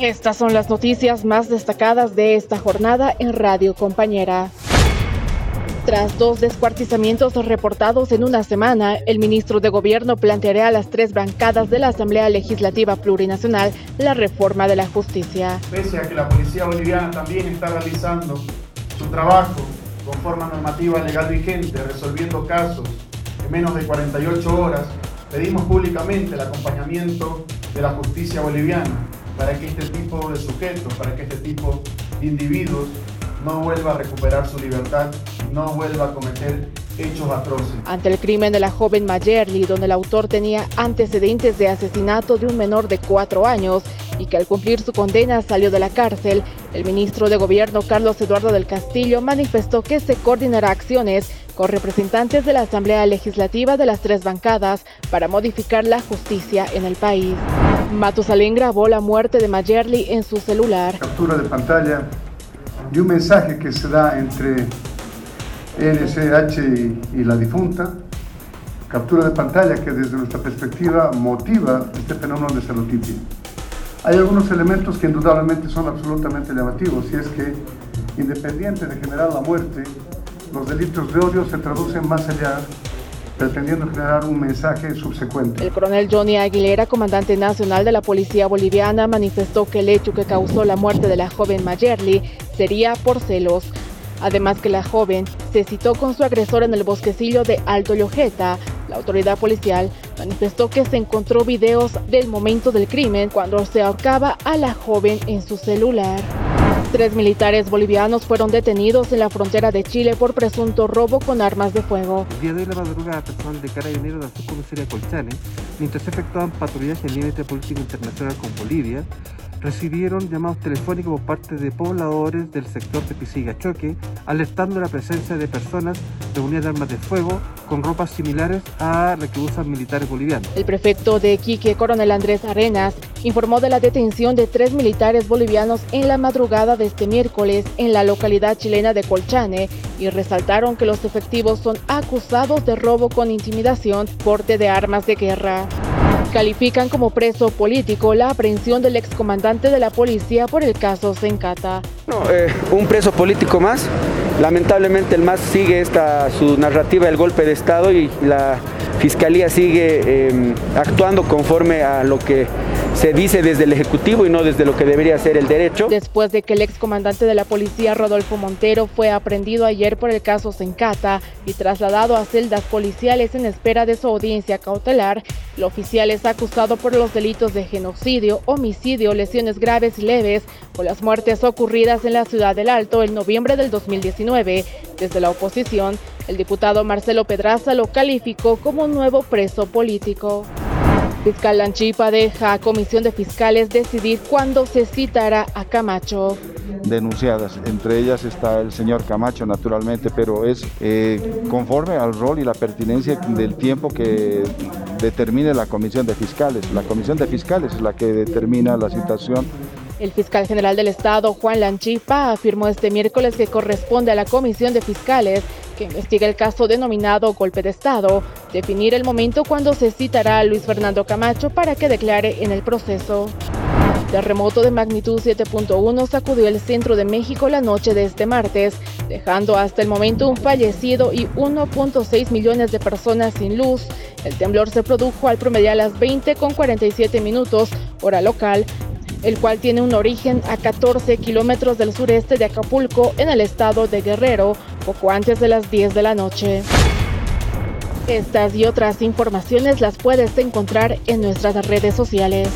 Estas son las noticias más destacadas de esta jornada en Radio Compañera. Tras dos descuartizamientos reportados en una semana, el ministro de Gobierno planteará a las tres bancadas de la Asamblea Legislativa Plurinacional la reforma de la justicia. Pese a que la policía boliviana también está realizando su trabajo con forma normativa legal vigente, resolviendo casos en menos de 48 horas, pedimos públicamente el acompañamiento de la justicia boliviana para que este tipo de sujetos, para que este tipo de individuos no vuelva a recuperar su libertad, no vuelva a cometer hechos atroces. Ante el crimen de la joven Mayerly, donde el autor tenía antecedentes de asesinato de un menor de cuatro años y que al cumplir su condena salió de la cárcel, el ministro de Gobierno Carlos Eduardo del Castillo manifestó que se coordinará acciones con representantes de la Asamblea Legislativa de las tres bancadas para modificar la justicia en el país. Matusalén grabó la muerte de Mayerly en su celular. Captura de pantalla y un mensaje que se da entre NCH y, la difunta, captura de pantalla que desde nuestra perspectiva motiva este fenómeno de celotipia. Hay algunos elementos que indudablemente son absolutamente llamativos y es que independiente de generar la muerte, los delitos de odio se traducen más allá pretendiendo generar un mensaje subsecuente. El coronel Johnny Aguilera, comandante nacional de la Policía Boliviana, manifestó que el hecho que causó la muerte de la joven Mayerly sería por celos. Además que la joven se citó con su agresor en el bosquecillo de Alto Llojeta. La autoridad policial manifestó que se encontró videos del momento del crimen cuando se ahorcaba a la joven en su celular. Tres militares bolivianos fueron detenidos en la frontera de Chile por presunto robo con armas de fuego. El día de hoy la madrugada, personal de Carabineros de la subcomisaría Colchane, mientras efectuaban patrullaje en límite político internacional con Bolivia, recibieron llamados telefónicos por parte de pobladores del sector de Pisigachoque, alertando la presencia de personas reunidas de armas de fuego con ropas similares a las militares bolivianos. El prefecto de Quique, coronel Andrés Arenas, informó de la detención de tres militares bolivianos en la madrugada de este miércoles en la localidad chilena de Colchane y resaltaron que los efectivos son acusados de robo con intimidación, porte de armas de guerra califican como preso político la aprehensión del excomandante de la policía por el caso Sencata. Eh, un preso político más. Lamentablemente el MAS sigue esta, su narrativa del golpe de Estado y la Fiscalía sigue em, actuando conforme a lo que se dice desde el Ejecutivo y no desde lo que debería ser el derecho. Después de que el excomandante de la policía Rodolfo Montero fue aprendido ayer por el caso Sencata y trasladado a celdas policiales en espera de su audiencia cautelar, el oficial es acusado por los delitos de genocidio, homicidio, lesiones graves y leves por las muertes ocurridas en la ciudad del Alto en noviembre del 2019. Desde la oposición, el diputado Marcelo Pedraza lo calificó como un nuevo preso político. Fiscal Lanchipa deja a Comisión de Fiscales decidir cuándo se citará a Camacho. Denunciadas, entre ellas está el señor Camacho naturalmente, pero es eh, conforme al rol y la pertinencia del tiempo que determine la Comisión de Fiscales. La Comisión de Fiscales es la que determina la citación el fiscal general del Estado, Juan Lanchipa, afirmó este miércoles que corresponde a la Comisión de Fiscales que investiga el caso denominado golpe de Estado, definir el momento cuando se citará a Luis Fernando Camacho para que declare en el proceso. Terremoto de magnitud 7.1 sacudió el centro de México la noche de este martes, dejando hasta el momento un fallecido y 1.6 millones de personas sin luz. El temblor se produjo al promedio a las 20 con 47 minutos, hora local, el cual tiene un origen a 14 kilómetros del sureste de Acapulco, en el estado de Guerrero, poco antes de las 10 de la noche. Estas y otras informaciones las puedes encontrar en nuestras redes sociales.